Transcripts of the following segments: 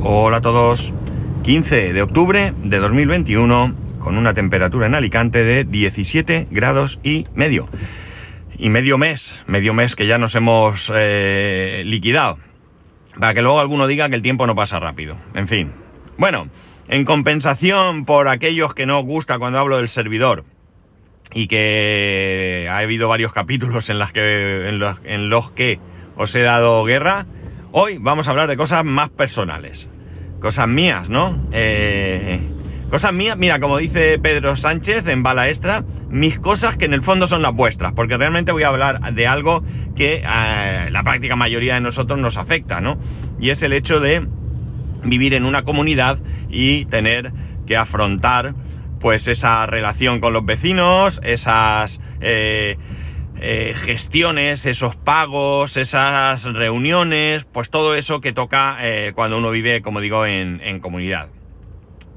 Hola a todos. 15 de octubre de 2021 con una temperatura en Alicante de 17 grados y medio. Y medio mes, medio mes que ya nos hemos eh, liquidado. Para que luego alguno diga que el tiempo no pasa rápido. En fin. Bueno, en compensación por aquellos que no os gusta cuando hablo del servidor y que ha habido varios capítulos en, los que os he dado guerra, hoy vamos a hablar de cosas más personales cosas mías, ¿no? Eh, cosas mías, mira, como dice Pedro Sánchez en Bala Extra, mis cosas que en el fondo son las vuestras, porque realmente voy a hablar de algo que eh, la práctica mayoría de nosotros nos afecta, ¿no? Y es el hecho de vivir en una comunidad y tener que afrontar pues esa relación con los vecinos, esas eh, eh, gestiones, esos pagos, esas reuniones, pues todo eso que toca eh, cuando uno vive, como digo, en, comunidad.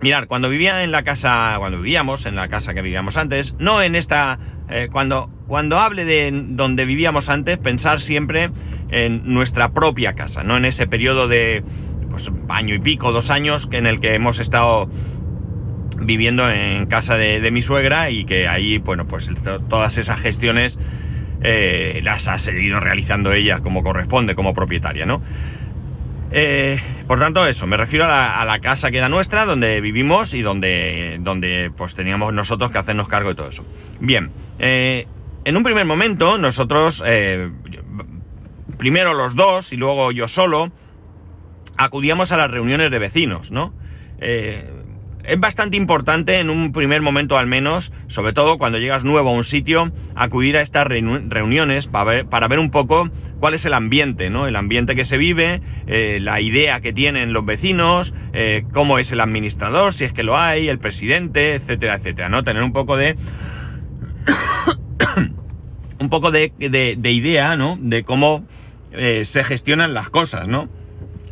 Mirad, cuando vivía en la casa, cuando vivíamos en la casa que vivíamos antes, no en esta, eh, cuando, cuando hable de donde vivíamos antes, pensar siempre en nuestra propia casa, no en ese periodo de, pues, año y pico, dos años, en el que hemos estado viviendo en casa de, de mi suegra y que ahí, bueno, pues todas esas gestiones eh, las ha seguido realizando ella como corresponde, como propietaria, ¿no? Eh, por tanto, eso, me refiero a la, casa que era nuestra, donde vivimos y donde, donde pues teníamos nosotros que hacernos cargo de todo eso. Bien, eh, en un primer momento, nosotros, primero los dos y luego yo solo, acudíamos a las reuniones de vecinos, ¿no? Es bastante importante en un primer momento al menos, sobre todo cuando llegas nuevo a un sitio, acudir a estas reuniones para ver, para ver, un poco cuál es el ambiente, ¿no? El ambiente que se vive, eh, la idea que tienen los vecinos, eh, cómo es el administrador, si es que lo hay, el presidente, etcétera, etcétera, ¿no? Tener un poco de... un poco de, idea, ¿no? De cómo eh, se gestionan las cosas, ¿no?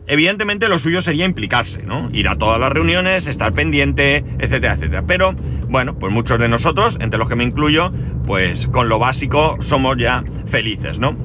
Evidentemente lo suyo sería implicarse, ¿no? Ir a todas las reuniones, estar pendiente, etcétera, etcétera. Pero, bueno, pues muchos de nosotros, entre los que me incluyo, pues con lo básico somos ya felices, ¿no?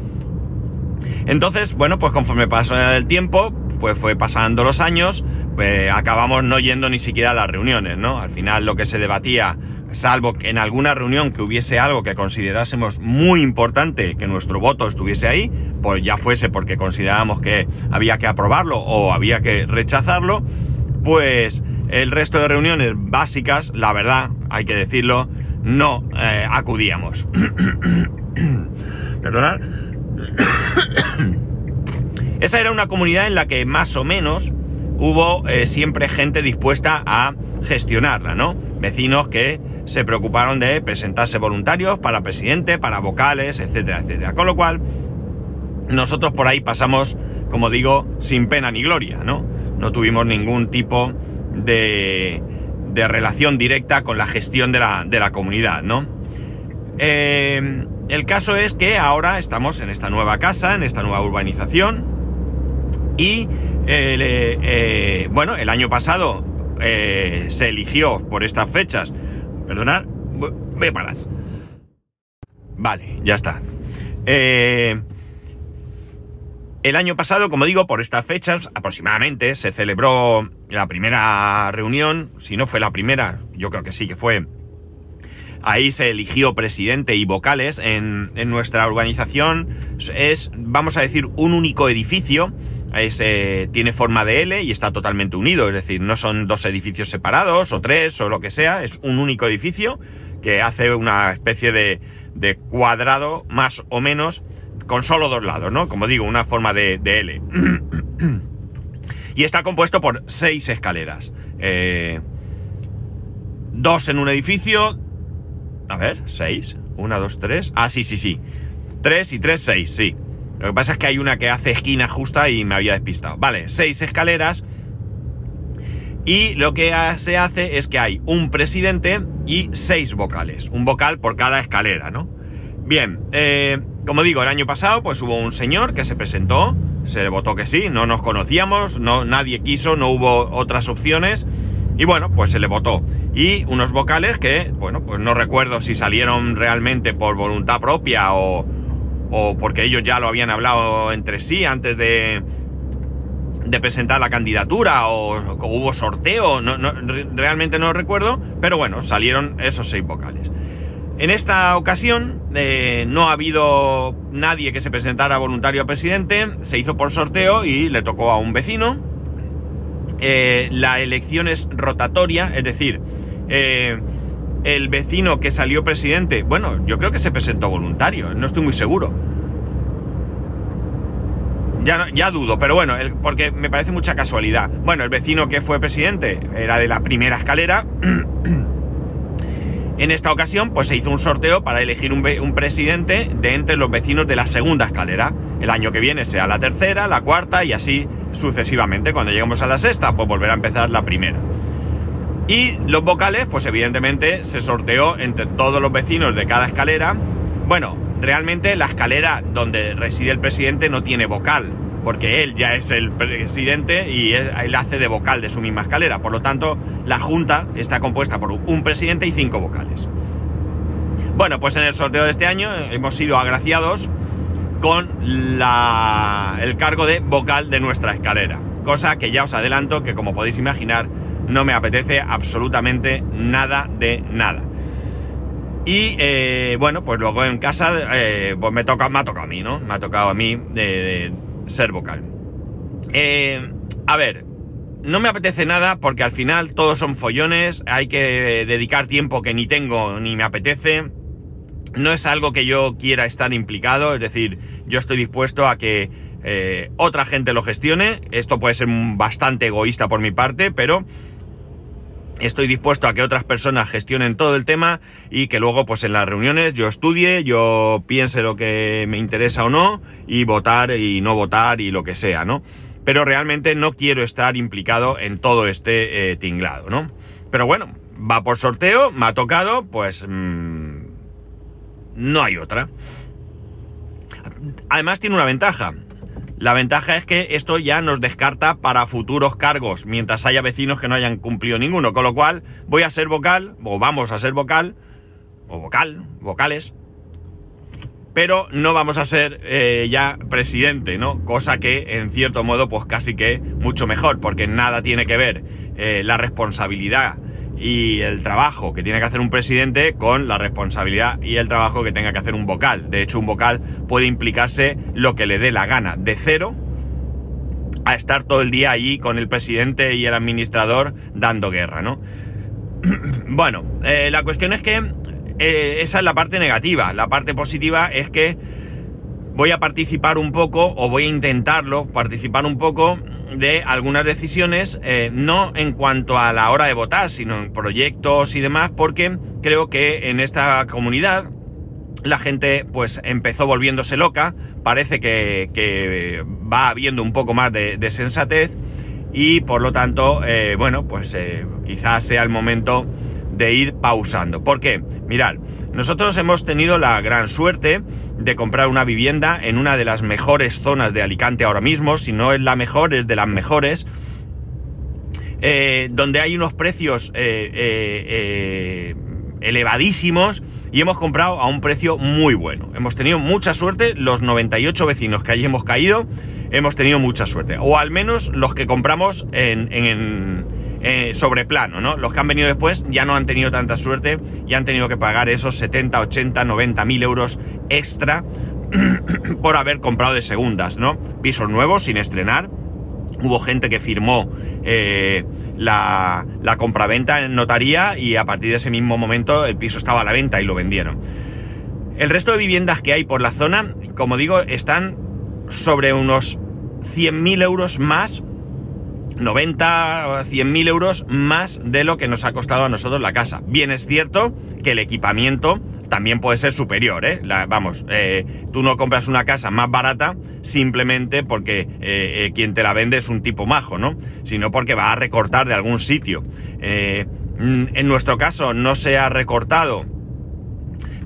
Entonces, bueno, pues conforme pasó el tiempo, pues fue pasando los años, pues acabamos no yendo ni siquiera a las reuniones, ¿no? Al final lo que se debatía salvo que en alguna reunión que hubiese algo que considerásemos muy importante que nuestro voto estuviese ahí, pues ya fuese porque considerábamos que había que aprobarlo o había que rechazarlo, pues el resto de reuniones básicas, la verdad, hay que decirlo, no eh, acudíamos. Perdonad. Esa era una comunidad en la que más o menos hubo eh, siempre gente dispuesta a gestionarla, ¿no? Vecinos que se preocuparon de presentarse voluntarios para presidente, para vocales, etcétera, etcétera. Con lo cual, nosotros por ahí pasamos, como digo, sin pena ni gloria, ¿no? No tuvimos ningún tipo de, de relación directa con la gestión de la, de la comunidad, ¿no? Eh, el caso es que ahora estamos en esta nueva casa, en esta nueva urbanización, y eh, eh, bueno, el año pasado se eligió por estas fechas Perdonad, voy a parar. Vale, ya está. Eh, el año pasado, como digo, por estas fechas aproximadamente se celebró la primera reunión, si no fue la primera, yo creo que sí que fue. Ahí se eligió presidente y vocales en, en nuestra organización. Es, vamos a decir, un único edificio tiene forma de L y está totalmente unido, es decir, no son dos edificios separados o tres o lo que sea, es un único edificio que hace una especie de, de cuadrado más o menos con solo dos lados, ¿no? Como digo, una forma de, L. y está compuesto por seis escaleras. Eh, dos en un edificio. A ver, seis. Una, dos, tres. Ah, sí, sí, sí. Tres y tres, seis, sí. Lo que pasa es que hay una que hace esquina justa y me había despistado. Vale, seis escaleras. Y lo que se hace es que hay un presidente y seis vocales. Un vocal por cada escalera, ¿no? Bien, eh, como digo, el año pasado pues hubo un señor que se presentó, se votó que sí, no nos conocíamos, no, nadie quiso, no hubo otras opciones. Y bueno, pues se le votó. Y unos vocales que, bueno, pues no recuerdo si salieron realmente por voluntad propia o, o porque ellos ya lo habían hablado entre sí antes de, presentar la candidatura o, hubo sorteo, no, realmente no recuerdo, pero bueno, salieron esos seis vocales. En esta ocasión eh, no ha habido nadie que se presentara voluntario a presidente, se hizo por sorteo y le tocó a un vecino. Eh, la elección es rotatoria, es decir, eh, el vecino que salió presidente, bueno, yo creo que se presentó voluntario, no estoy muy seguro ya, dudo, pero bueno, porque me parece mucha casualidad. Bueno, el vecino que fue presidente era de la primera escalera. en esta ocasión, pues se hizo un sorteo para elegir un, un, presidente de entre los vecinos de la segunda escalera. El año que viene sea la tercera, la cuarta y así sucesivamente. Cuando lleguemos a la sexta, pues volverá a empezar la primera. Y los vocales, pues evidentemente se sorteó entre todos los vecinos de cada escalera. Bueno, realmente la escalera donde reside el presidente no tiene vocal, porque él ya es el presidente y él hace de vocal de su misma escalera. Por lo tanto, la junta está compuesta por un presidente y cinco vocales. Bueno, pues en el sorteo de este año hemos sido agraciados con el cargo de vocal de nuestra escalera. Cosa que ya os adelanto que como podéis imaginar no me apetece absolutamente nada de nada. Y eh, bueno, pues luego en casa eh, pues me, toca, me ha tocado a mí, ¿no? Me ha tocado a mí de, ser vocal. Eh, a ver, no me apetece nada porque al final todos son follones, hay que dedicar tiempo que ni tengo ni me apetece. No es algo que yo quiera estar implicado, es decir, yo estoy dispuesto a que otra gente lo gestione. Esto puede ser bastante egoísta por mi parte, pero Estoy dispuesto a que otras personas gestionen todo el tema y que luego pues en las reuniones yo estudie, yo piense lo que me interesa o no y votar y no votar y lo que sea, ¿no? Pero realmente no quiero estar implicado en todo este eh, tinglado, ¿no? Pero bueno, va por sorteo, me ha tocado, pues mmm, no hay otra. Además tiene una ventaja. La ventaja es que esto ya nos descarta para futuros cargos, mientras haya vecinos que no hayan cumplido ninguno. Con lo cual, voy a ser vocal, o vamos a ser vocal, o vocal, vocales, pero no vamos a ser eh, ya presidente, ¿no? Cosa que, en cierto modo, pues casi que mucho mejor, porque nada tiene que ver eh, la responsabilidad y el trabajo que tiene que hacer un presidente con la responsabilidad y el trabajo que tenga que hacer un vocal. De hecho, un vocal puede implicarse lo que le dé la gana, de cero a estar todo el día allí con el presidente y el administrador dando guerra, ¿no? bueno, eh, la cuestión es que eh, esa es la parte negativa. La parte positiva es que voy a participar un poco, o voy a intentarlo, participar un poco de algunas decisiones, eh, no en cuanto a la hora de votar, sino en proyectos y demás, porque creo que en esta comunidad la gente pues empezó volviéndose loca, parece que, va habiendo un poco más de, sensatez y por lo tanto, eh, bueno, pues eh, quizás sea el momento de ir pausando. ¿Por qué? Mirad, nosotros hemos tenido la gran suerte de comprar una vivienda en una de las mejores zonas de Alicante ahora mismo, si no es la mejor, es de las mejores, eh, donde hay unos precios eh, eh, elevadísimos y hemos comprado a un precio muy bueno. Hemos tenido mucha suerte, los 98 vecinos que allí hemos caído, hemos tenido mucha suerte, o al menos los que compramos en, en eh, sobre plano, ¿no? Los que han venido después ya no han tenido tanta suerte y han tenido que pagar esos 70, 80, 90 mil euros extra por haber comprado de segundas, ¿no? Pisos nuevos sin estrenar. Hubo gente que firmó eh, la, compraventa en notaría y a partir de ese mismo momento el piso estaba a la venta y lo vendieron. El resto de viviendas que hay por la zona, como digo, están sobre unos 100.000 euros más 90 o 100 mil euros más de lo que nos ha costado a nosotros la casa. Bien es cierto que el equipamiento también puede ser superior, ¿eh? vamos, eh, tú no compras una casa más barata simplemente porque eh, eh, quien te la vende es un tipo majo, ¿no? Sino porque va a recortar de algún sitio. en nuestro caso no se ha recortado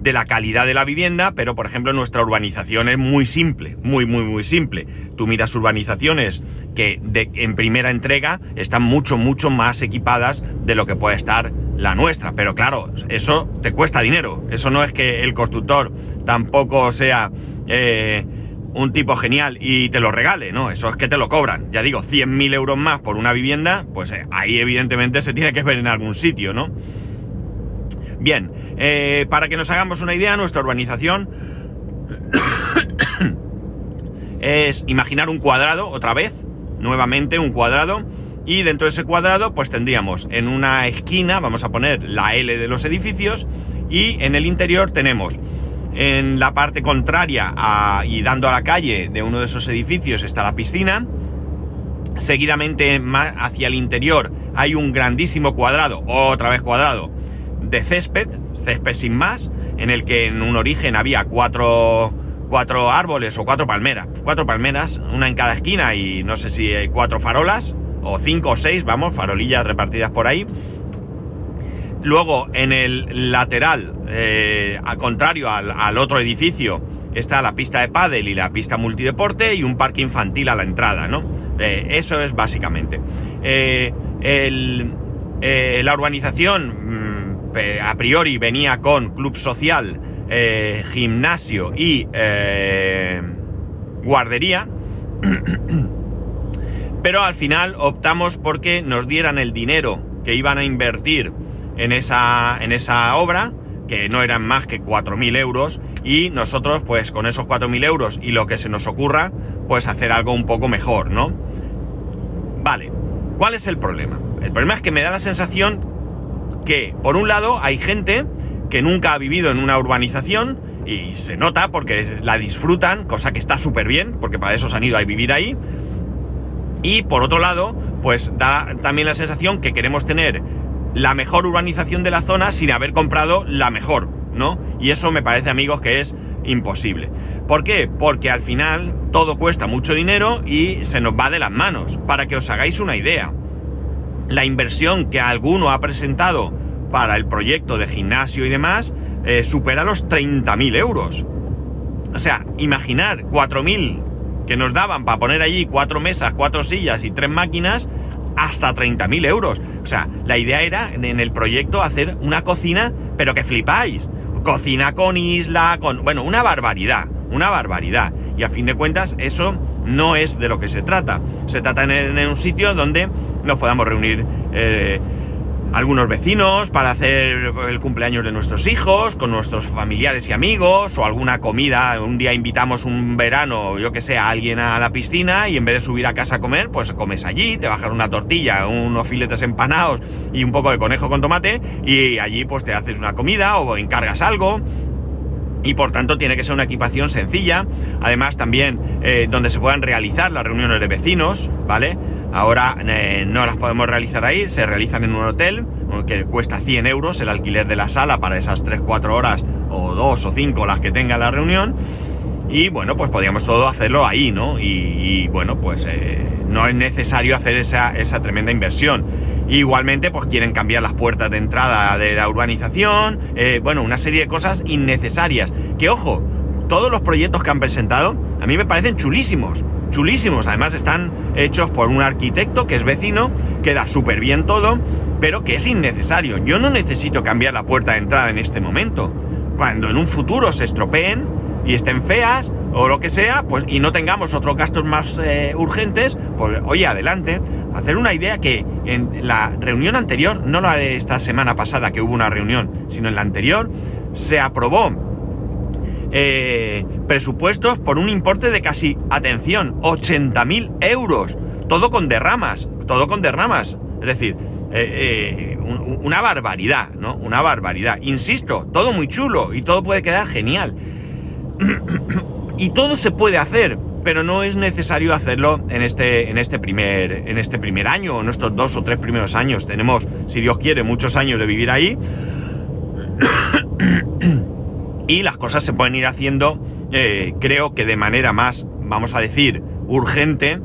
de la calidad de la vivienda, pero por ejemplo nuestra urbanización es muy simple, muy, muy, muy simple. Tú miras urbanizaciones que en primera entrega están mucho, mucho más equipadas de lo que puede estar la nuestra. Pero claro, eso te cuesta dinero. Eso no es que el constructor tampoco sea eh, un tipo genial y te lo regale, ¿no? Eso es que te lo cobran. Ya digo, 100.000 euros más por una vivienda, pues eh, ahí evidentemente se tiene que ver en algún sitio, ¿no? Bien, eh, para que nos hagamos una idea, nuestra urbanización es imaginar un cuadrado, otra vez, nuevamente un cuadrado, y dentro de ese cuadrado pues tendríamos en una esquina, vamos a poner la L de los edificios, y en el interior tenemos en la parte contraria y dando a la calle de uno de esos edificios está la piscina. Seguidamente más hacia el interior hay un grandísimo cuadrado, otra vez cuadrado, de césped, césped sin más, en el que en un origen había cuatro, cuatro árboles o cuatro palmeras. Cuatro palmeras, una en cada esquina y no sé si hay cuatro farolas, o cinco o seis, vamos, farolillas repartidas por ahí. Luego, en el lateral, eh, al contrario al, otro edificio, está la pista de pádel y la pista multideporte y un parque infantil a la entrada, ¿no? Eh, eso es básicamente. Eh, la urbanización, mm, a priori, venía con club social, gimnasio y guardería. Pero al final optamos porque nos dieran el dinero que iban a invertir en esa, en esa obra, que no eran más que 4.000 euros, y nosotros, pues con esos 4.000 euros y lo que se nos ocurra, pues hacer algo un poco mejor, ¿no? Vale, ¿cuál es el problema? El problema es que me da la sensación que, por un lado, hay gente que nunca ha vivido en una urbanización, y se nota porque la disfrutan, cosa que está súper bien, porque para eso se han ido a vivir ahí. Y por otro lado, pues da también la sensación que queremos tener la mejor urbanización de la zona sin haber comprado la mejor, ¿no? Y eso me parece, amigos, que es imposible. ¿Por qué? Porque al final todo cuesta mucho dinero y se nos va de las manos. Para que os hagáis una idea, la inversión que alguno ha presentado para el proyecto de gimnasio y demás eh, supera los 30.000 euros. O sea, imaginar 4.000 que nos daban para poner allí cuatro mesas, cuatro sillas y tres máquinas, hasta 30.000 euros. O sea, la idea era en el proyecto hacer una cocina, pero que flipáis. Cocina con isla, con... Bueno, una barbaridad, una barbaridad. Y a fin de cuentas, eso no es de lo que se trata. Se trata en, un sitio donde nos podamos reunir eh, algunos vecinos para hacer el cumpleaños de nuestros hijos, con nuestros familiares y amigos, o alguna comida. Un día invitamos un verano, yo que sé, a alguien a la piscina y en vez de subir a casa a comer, pues comes allí, te bajas una tortilla, unos filetes empanados y un poco de conejo con tomate, y allí pues te haces una comida o encargas algo. Y por tanto tiene que ser una equipación sencilla, además también eh, donde se puedan realizar las reuniones de vecinos, ¿vale? Ahora eh, no las podemos realizar ahí, se realizan en un hotel que cuesta 100 euros el alquiler de la sala para esas 3-4 horas o 2 o 5 las que tenga la reunión. Y bueno, pues podríamos todo hacerlo ahí, ¿no? Y, bueno, pues eh, no es necesario hacer esa, tremenda inversión. Igualmente, pues quieren cambiar las puertas de entrada de la urbanización, eh, bueno, una serie de cosas innecesarias. Que ojo, todos los proyectos que han presentado a mí me parecen chulísimos chulísimos. Además están hechos por un arquitecto que es vecino, queda súper bien todo, pero que es innecesario. Yo no necesito cambiar la puerta de entrada en este momento. Cuando en un futuro se estropeen y estén feas o lo que sea, pues y no tengamos otros gastos más eh, urgentes, pues oye, adelante. Hacer una idea que en la reunión anterior, no la de esta semana pasada que hubo una reunión, sino en la anterior, se aprobó eh, presupuestos por un importe de casi, atención, 80.000 euros. Todo con derramas, todo con derramas. Es decir, eh, una barbaridad, ¿no? Una barbaridad. Insisto, todo muy chulo y todo puede quedar genial. y todo se puede hacer, pero no es necesario hacerlo en este, en este, primer, en este primer año o en estos dos o tres primeros años. Tenemos, si Dios quiere, muchos años de vivir ahí y las cosas se pueden ir haciendo, eh, creo que de manera más, vamos a decir, urgente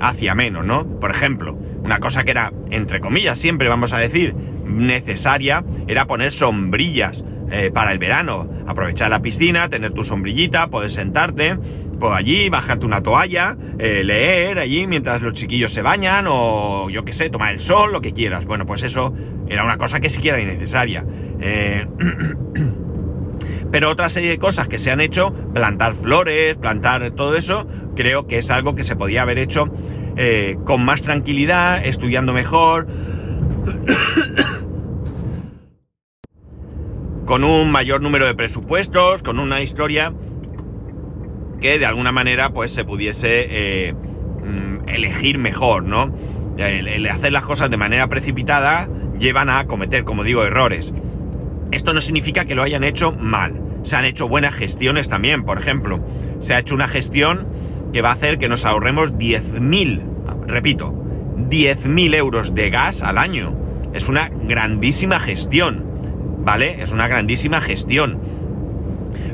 hacia menos, ¿no? Por ejemplo, una cosa que era, entre comillas, siempre vamos a decir, necesaria, era poner sombrillas eh, para el verano. Aprovechar la piscina, tener tu sombrillita, poder sentarte por allí, bajarte una toalla, eh, leer allí mientras los chiquillos se bañan o yo qué sé, tomar el sol, lo que quieras. Bueno, pues eso era una cosa que siquiera innecesaria. Pero otra serie de cosas que se han hecho, plantar flores, plantar todo eso, creo que es algo que se podía haber hecho eh, con más tranquilidad, estudiando mejor, con un mayor número de presupuestos, con una historia que de alguna manera pues se pudiese eh, mm, elegir mejor, ¿no? El, hacer las cosas de manera precipitada llevan a cometer, como digo, errores. Esto no significa que lo hayan hecho mal. Se han hecho buenas gestiones también, por ejemplo. Se ha hecho una gestión que va a hacer que nos ahorremos 10.000, repito, 10.000 euros de gas al año. Es una grandísima gestión, ¿vale? Es una grandísima gestión.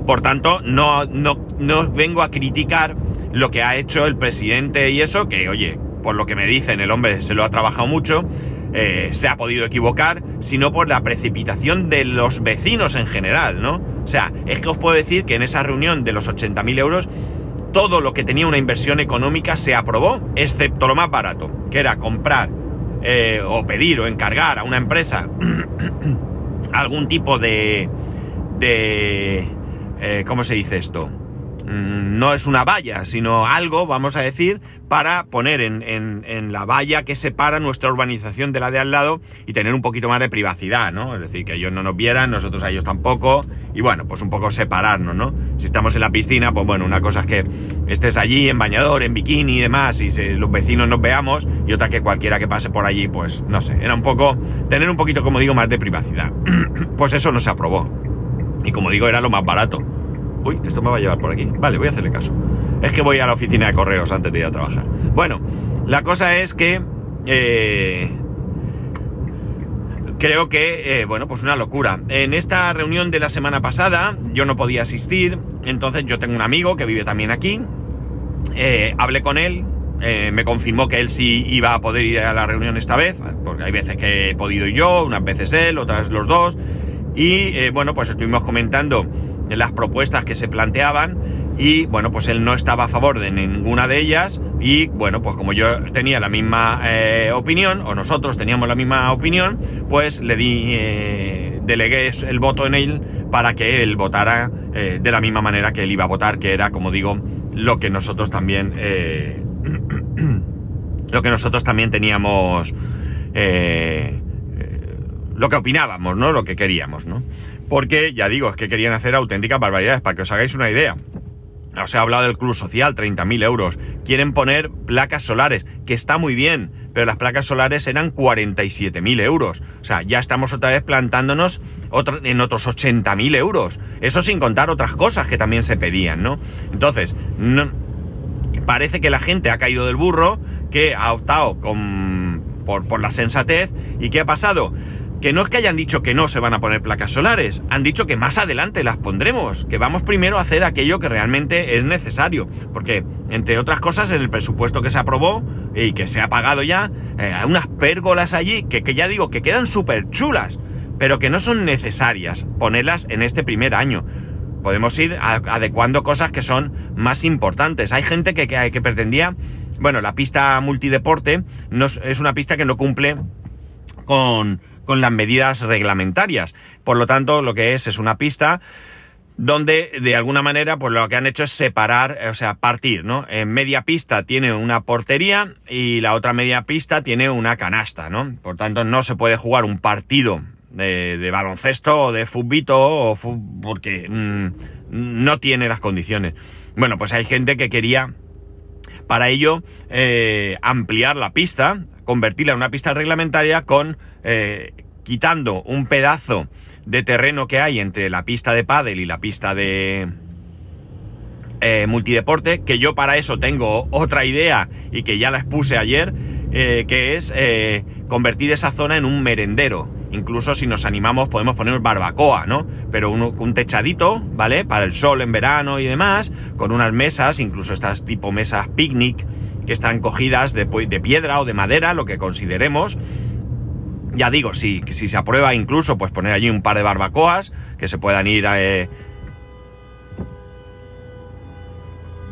Por tanto, no, no, no vengo a criticar lo que ha hecho el presidente y eso, que oye, por lo que me dicen, el hombre se lo ha trabajado mucho, eh, se ha podido equivocar, sino por la precipitación de los vecinos en general, ¿no? O sea, es que os puedo decir que en esa reunión de los 80.000 euros, todo lo que tenía una inversión económica se aprobó, excepto lo más barato, que era comprar eh, o pedir o encargar a una empresa algún tipo de... de eh, ¿Cómo se dice esto? Mm, no es una valla, sino algo, vamos a decir, para poner en, la valla que separa nuestra urbanización de la de al lado y tener un poquito más de privacidad, ¿no? Es decir, que ellos no nos vieran, nosotros a ellos tampoco, y bueno, pues un poco separarnos, ¿no? Si estamos en la piscina, pues bueno, una cosa es que estés allí en bañador, en bikini y demás, y los vecinos nos veamos, y otra que cualquiera que pase por allí, pues no sé, era un poco, tener un poquito, como digo, más de privacidad. pues eso no se aprobó. Y como digo, era lo más barato. Uy, esto me va a llevar por aquí. Vale, voy a hacerle caso. Es que voy a la oficina de correos antes de ir a trabajar. Bueno, la cosa es que... Eh, creo que, eh, bueno, pues una locura. En esta reunión de la semana pasada yo no podía asistir, entonces yo tengo un amigo que vive también aquí, eh, hablé con él, me confirmó que él sí iba a poder ir a la reunión esta vez, porque hay veces que he podido yo, unas veces él, otras los dos, y bueno, pues estuvimos comentando las propuestas que se planteaban y bueno, pues él no estaba a favor de ninguna de ellas y bueno, pues como yo tenía la misma eh, opinión o nosotros teníamos la misma opinión, pues le di, eh, delegué el voto en él para que él votara eh, de la misma manera que él iba a votar, que era, como digo, lo que nosotros también, lo que nosotros también teníamos, lo que opinábamos, ¿no? Lo que queríamos, ¿no? Porque, ya digo, es que querían hacer auténticas barbaridades, para que os hagáis una idea. Os he hablado del Club Social, 30.000 euros. Quieren poner placas solares, que está muy bien, pero las placas solares eran 47.000 euros. O sea, ya estamos otra vez plantándonos en otros 80.000 euros. Eso sin contar otras cosas que también se pedían, ¿no? Entonces, parece que la gente ha caído del burro, que ha optado por, por la sensatez. ¿Y qué ha pasado? Que no es que hayan dicho que no se van a poner placas solares, han dicho que más adelante las pondremos, que vamos primero a hacer aquello que realmente es necesario, porque entre otras cosas en el presupuesto que se aprobó y que se ha pagado ya, eh, hay unas pérgolas allí que, ya digo que quedan súper chulas, pero que no son necesarias ponerlas en este primer año. Podemos ir adecuando cosas que son más importantes. Hay gente que, que, pretendía, bueno, la pista multideporte no, es una pista que no cumple con con las medidas reglamentarias. Por lo tanto, lo que es es una pista donde de alguna manera pues lo que han hecho es separar, o sea, partir, ¿no? En media pista tiene una portería y la otra media pista tiene una canasta, ¿no? Por tanto, no se puede jugar un partido de, baloncesto o de fútbito o porque mm, no tiene las condiciones. Bueno, pues hay gente que quería para ello eh, ampliar la pista, convertirla en una pista reglamentaria con eh, quitando un pedazo de terreno que hay entre la pista de pádel y la pista de eh, multideporte, que yo para eso tengo otra idea y que ya la expuse ayer, eh, que es convertir esa zona en un merendero. Incluso si nos animamos podemos poner barbacoa, ¿no? Pero un, un, techadito, ¿vale? Para el sol en verano y demás, con unas mesas, incluso estas tipo mesas picnic, que están cogidas de, piedra o de madera, lo que consideremos, ya digo, si, si se aprueba incluso, pues poner allí un par de barbacoas que se puedan ir a... Eh,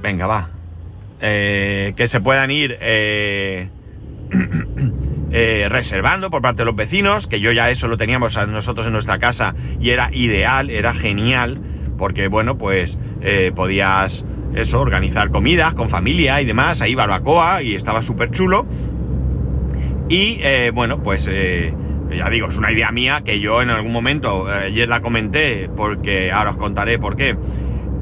venga, va. Eh, que se puedan ir eh, reservando por parte de los vecinos, que yo ya eso lo teníamos nosotros en nuestra casa y era ideal, era genial, porque bueno, pues podías eso, organizar comidas con familia y demás, ahí barbacoa y estaba súper chulo. Y eh, bueno, pues eh, ya digo, es una idea mía que yo en algún momento, ayer la comenté, porque ahora os contaré por qué,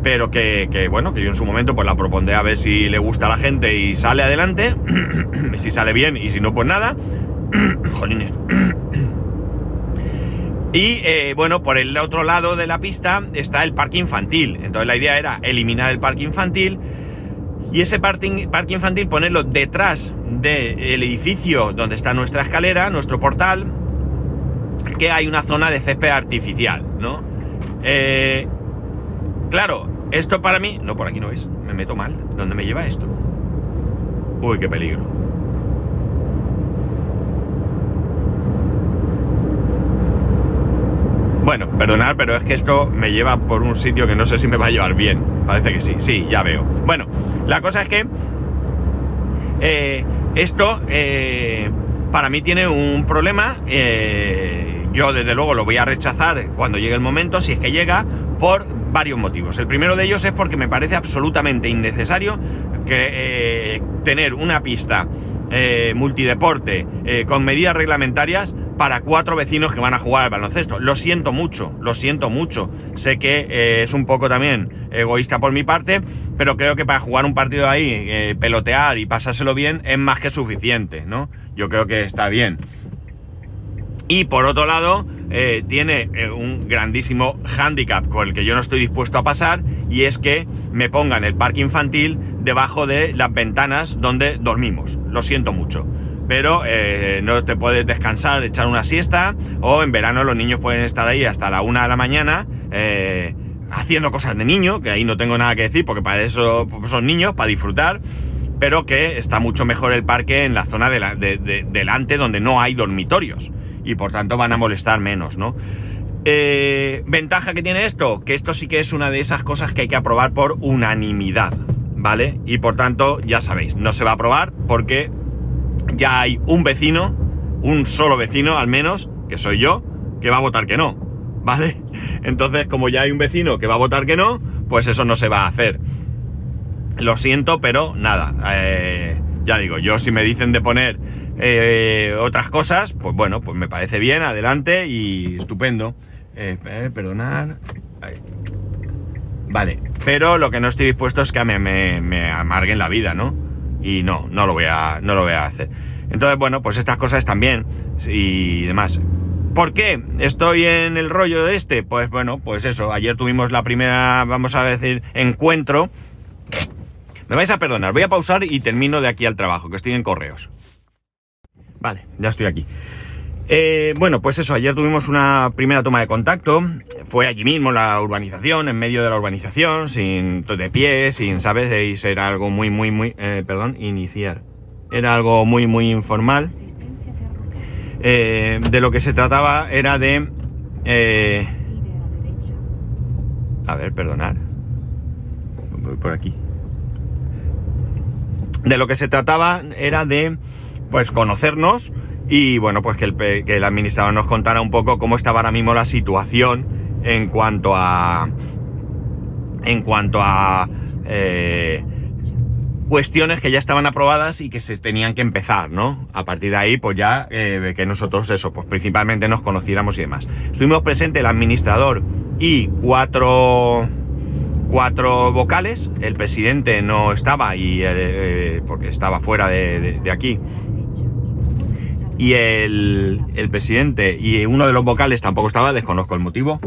pero que, que, bueno, que yo en su momento pues la propondré a ver si le gusta a la gente y sale adelante, si sale bien y si no, pues nada. Jolines. Y eh, bueno, por el otro lado de la pista está el parque infantil. Entonces la idea era eliminar el parque infantil y ese parque, infantil ponerlo detrás del edificio donde está nuestra escalera, nuestro portal, que hay una zona de césped artificial, ¿no? Eh, claro, esto para mí... No, por aquí no es. Me meto mal. ¿Dónde me lleva esto? Uy, qué peligro. Bueno, perdonad, pero es que esto me lleva por un sitio que no sé si me va a llevar bien. Parece que sí, sí, ya veo. Bueno, la cosa es que eh, esto eh, para mí tiene un problema. Eh, yo desde luego lo voy a rechazar cuando llegue el momento, si es que llega, por varios motivos. El primero de ellos es porque me parece absolutamente innecesario que, tener una pista multideporte con medidas reglamentarias para cuatro vecinos que van a jugar al baloncesto. Lo siento mucho, lo siento mucho. Sé que eh, es un poco también egoísta por mi parte, pero creo que para jugar un partido ahí, eh, pelotear y pasárselo bien es más que suficiente, ¿no? Yo creo que está bien. Y por otro lado, eh, tiene un grandísimo hándicap con el que yo no estoy dispuesto a pasar, y es que me pongan el parque infantil debajo de las ventanas donde dormimos. Lo siento mucho pero eh, no te puedes descansar, echar una siesta, o en verano los niños pueden estar ahí hasta la una de la mañana eh, haciendo cosas de niño, que ahí no tengo nada que decir, porque para eso son niños, para disfrutar, pero que está mucho mejor el parque en la zona de, delante donde no hay dormitorios, y por tanto van a molestar menos, ¿no? Eh, ¿Ventaja que tiene esto? Que esto sí que es una de esas cosas que hay que aprobar por unanimidad, ¿vale? Y por tanto, ya sabéis, no se va a aprobar porque ya hay un vecino, un solo vecino al menos, que soy yo, que va a votar que no, ¿vale? Entonces, como ya hay un vecino que va a votar que no, pues eso no se va a hacer. Lo siento, pero nada, eh, ya digo, yo si me dicen de poner eh, otras cosas, pues bueno, pues me parece bien, adelante y estupendo. Eh, perdonad. Vale, pero lo que no estoy dispuesto es que me, me, me amarguen la vida, ¿no? Y no, no lo voy a, no lo voy a hacer. Entonces, bueno, pues estas cosas también y demás. ¿Por qué estoy en el rollo de este? Pues bueno, pues eso, ayer tuvimos la primera, vamos a decir, encuentro. Me vais a perdonar, voy a pausar y termino de aquí al trabajo, que estoy en correos. Vale, ya estoy aquí. Eh, bueno, pues eso, ayer tuvimos una primera toma de contacto. Fue allí mismo la urbanización, en medio de la urbanización, sin de pie, sin, ¿sabes? Era algo muy, muy, muy. Eh, perdón, iniciar. Era algo muy, muy informal. Eh, de lo que se trataba era de. a ver, perdonar. Voy por aquí. De lo que se trataba era de, pues, conocernos y bueno, pues que el, que el administrador nos contara un poco cómo estaba ahora mismo la situación en cuanto a. En cuanto a. Eh, cuestiones que ya estaban aprobadas y que se tenían que empezar, ¿no? A partir de ahí, pues ya eh, que nosotros eso, pues principalmente nos conociéramos y demás. Estuvimos presentes el administrador y cuatro cuatro vocales. El presidente no estaba y eh, porque estaba fuera de aquí y el, presidente y uno de los vocales tampoco estaba, desconozco el motivo.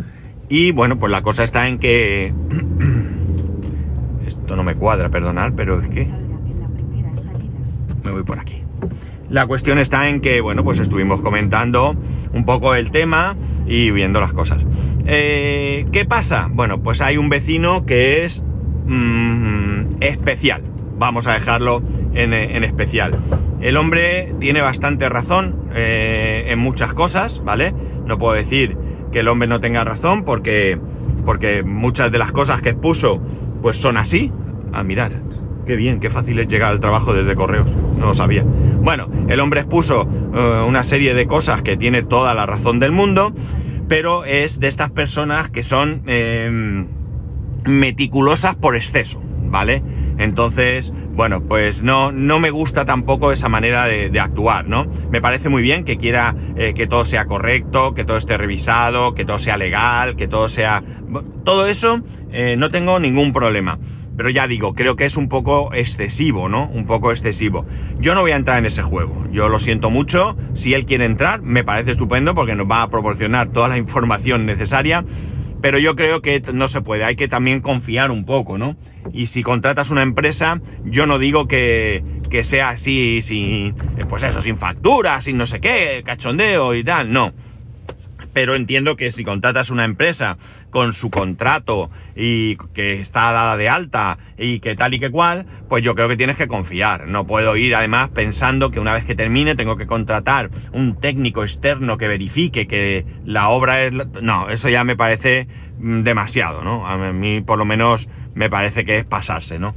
Y bueno, pues la cosa está en que... Esto no me cuadra, perdonad, pero es que... Me voy por aquí. La cuestión está en que, bueno, pues estuvimos comentando un poco el tema y viendo las cosas. Eh, ¿Qué pasa? Bueno, pues hay un vecino que es mm, especial. Vamos a dejarlo en, en especial. El hombre tiene bastante razón eh, en muchas cosas, ¿vale? No puedo decir que el hombre no tenga razón porque, porque muchas de las cosas que expuso pues son así. Ah, mirar, qué bien, qué fácil es llegar al trabajo desde correos, no lo sabía. Bueno, el hombre expuso eh, una serie de cosas que tiene toda la razón del mundo, pero es de estas personas que son... Em, meticulosas por exceso, ¿vale? Entonces, bueno, pues no, no me gusta tampoco esa manera de, actuar, ¿no? Me parece muy bien que quiera eh, que todo sea correcto, que todo esté revisado, que todo sea legal, que todo sea... Todo eso eh, no tengo ningún problema. Pero ya digo, creo que es un poco excesivo, ¿no? Un poco excesivo. Yo no voy a entrar en ese juego. Yo lo siento mucho. Si él quiere entrar, me parece estupendo porque nos va a proporcionar toda la información necesaria pero yo creo que no se puede, hay que también confiar un poco, ¿no? Y si contratas una empresa, yo no digo que, que sea así, sin, pues eso, sin factura, sin no sé qué, cachondeo y tal, no pero entiendo que si contratas una empresa con su contrato y que está dada de alta y que tal y que cual, pues yo creo que tienes que confiar. No puedo ir además pensando que una vez que termine tengo que contratar un técnico externo que verifique que la obra es... No, eso ya me parece mm, demasiado, ¿no? A mí por lo menos me parece que es pasarse, ¿no?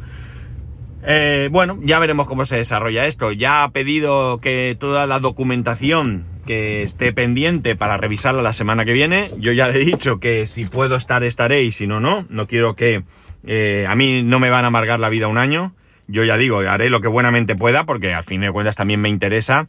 Eh, bueno, ya veremos cómo se desarrolla esto. Ya ha pedido que toda la documentación que esté pendiente para revisarla la semana que viene. Yo ya le he dicho que si puedo estar, estaré y si no, no. No quiero que... Eh, a mí no me van a amargar la vida un año. Yo ya digo, haré lo que buenamente pueda porque al fin de cuentas también me interesa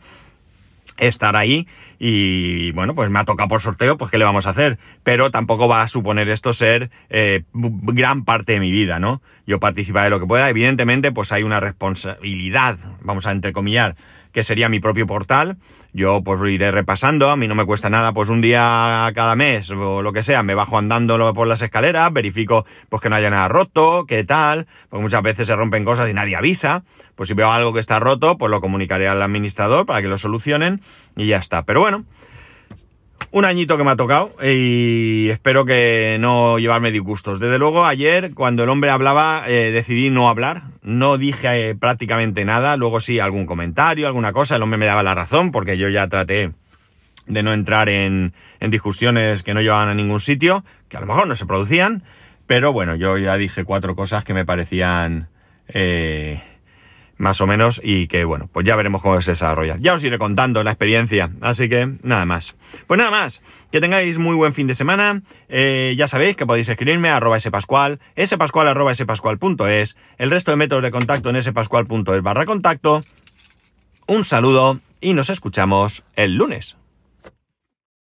estar ahí y bueno, pues me ha tocado por sorteo, pues qué le vamos a hacer, pero tampoco va a suponer esto ser eh, gran parte de mi vida, ¿no? Yo participaré de lo que pueda, evidentemente pues hay una responsabilidad, vamos a entrecomillar, que sería mi propio portal. Yo pues iré repasando, a mí no me cuesta nada, pues un día cada mes o lo que sea, me bajo andando por las escaleras, verifico pues que no haya nada roto, qué tal, porque muchas veces se rompen cosas y nadie avisa, pues si veo algo que está roto, pues lo comunicaré al administrador para que lo solucionen y ya está. Pero bueno, un añito que me ha tocado y espero que no llevarme disgustos. Desde luego, ayer, cuando el hombre hablaba, eh, decidí no hablar. No dije eh, prácticamente nada. Luego sí, algún comentario, alguna cosa. El hombre me daba la razón porque yo ya traté de no entrar en, en discusiones que no llevaban a ningún sitio, que a lo mejor no se producían. Pero bueno, yo ya dije cuatro cosas que me parecían... Eh, más o menos, y que bueno, pues ya veremos cómo se desarrolla. Ya os iré contando la experiencia, así que nada más. Pues nada más, que tengáis muy buen fin de semana, eh, ya sabéis que podéis escribirme a arroba spascual, spascual arroba spascual.es, el resto de métodos de contacto en spascual.es barra contacto. Un saludo y nos escuchamos el lunes.